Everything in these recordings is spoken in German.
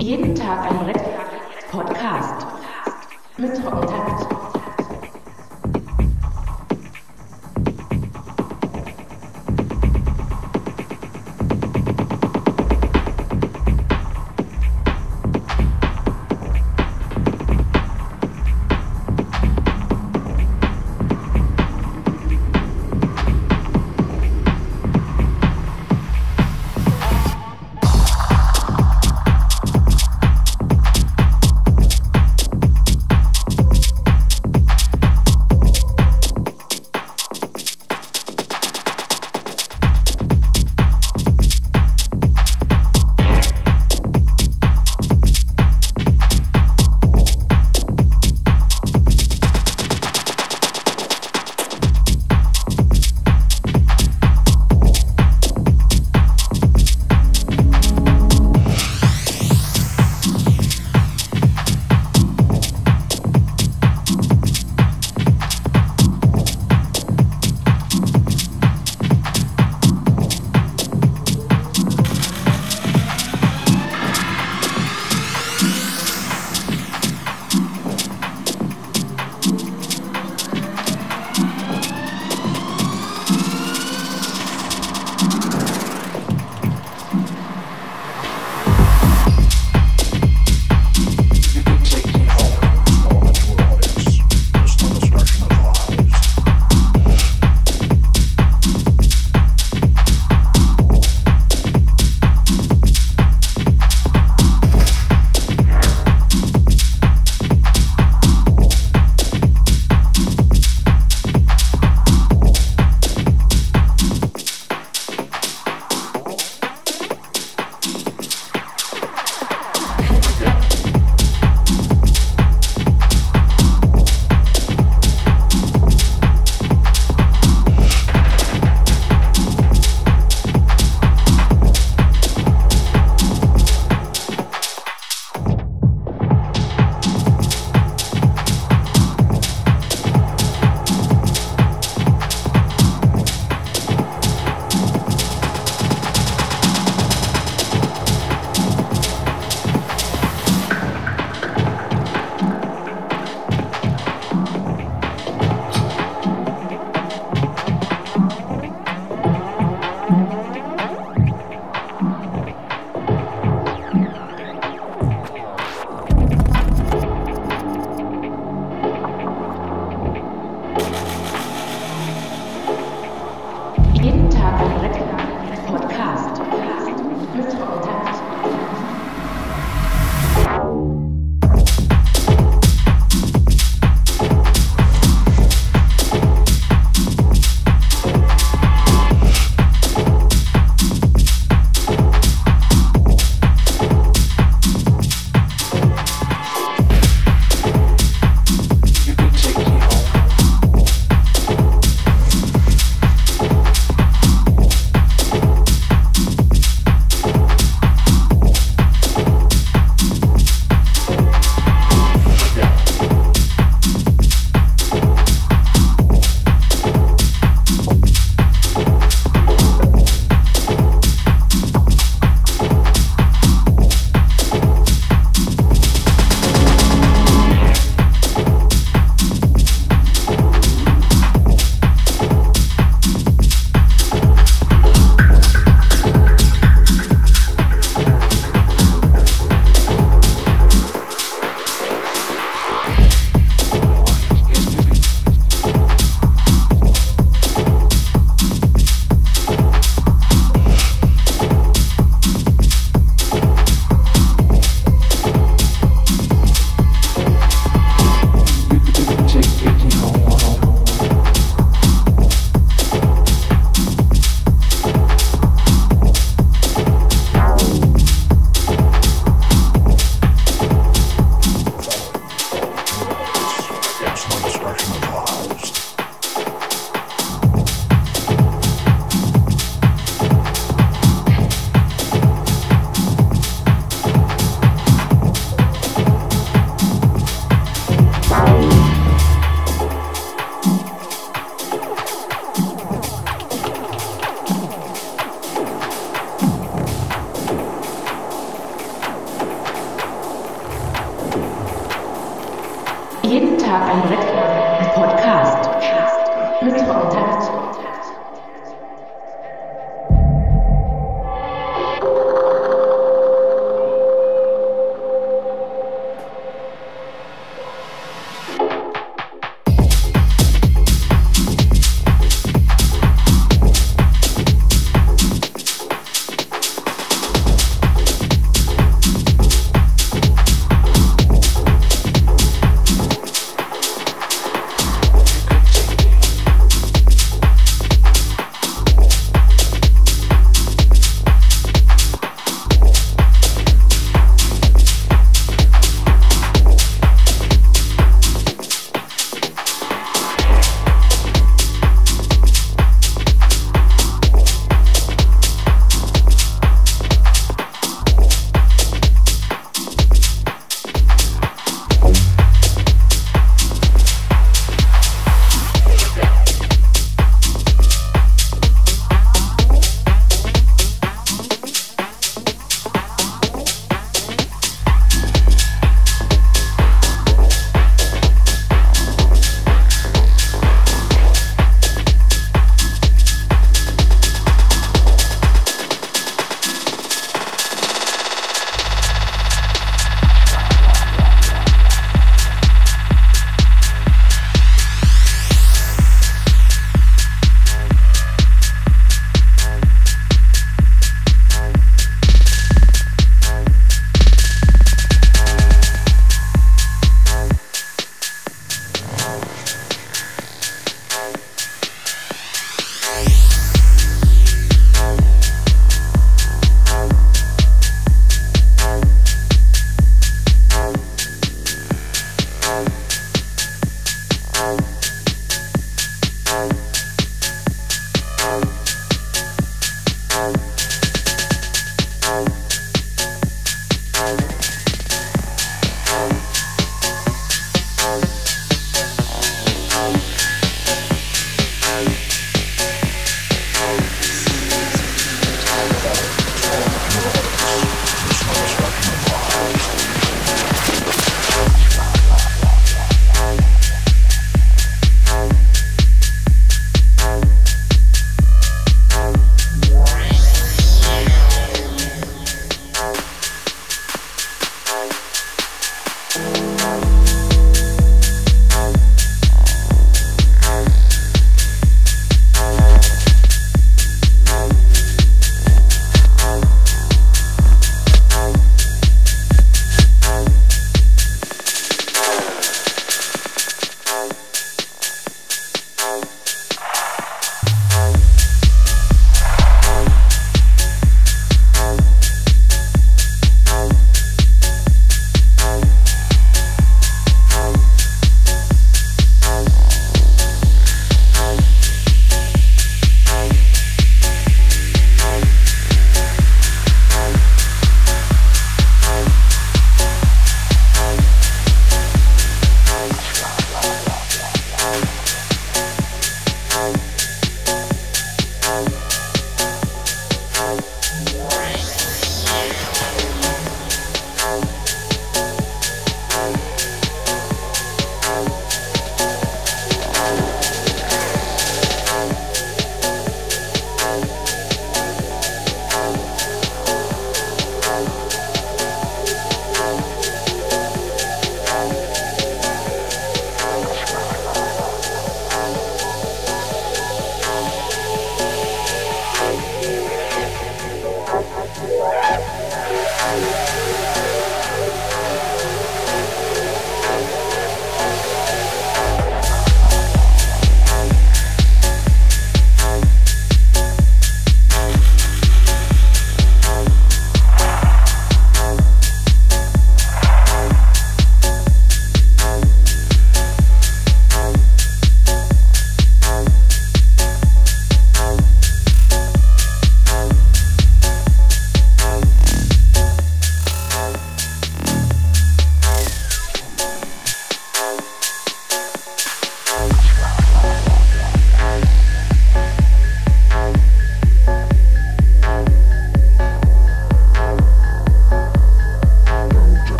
Jeden Tag ein Brett Podcast mit Kontakt.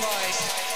life.